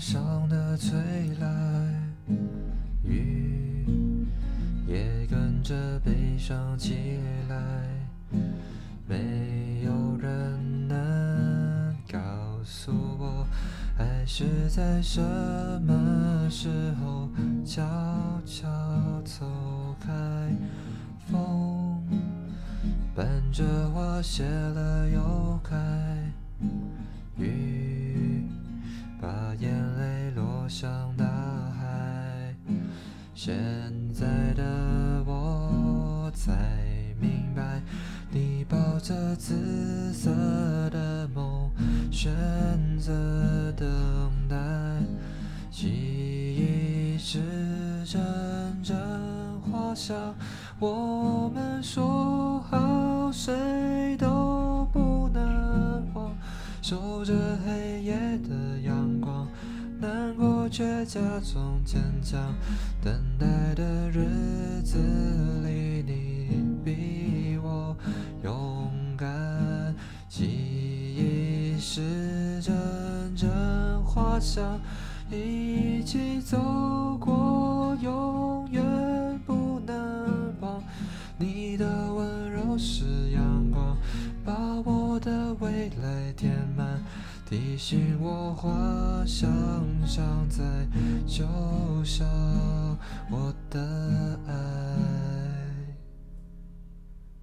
上的吹来，雨也跟着悲伤起来。没有人能告诉我，爱是在什么时候悄悄走开。风伴着花谢了又开，现在的我才明白，你抱着紫色的梦，选择等待。记忆是阵阵花香，我们说好谁都不能忘，守着黑夜的阳光，却假装坚强。等待的日子里，你比我勇敢。记忆是阵阵花香，一起走过，永远不能忘。你的温柔是阳光，把我的未来填满，提醒我花香常在，就像我的爱。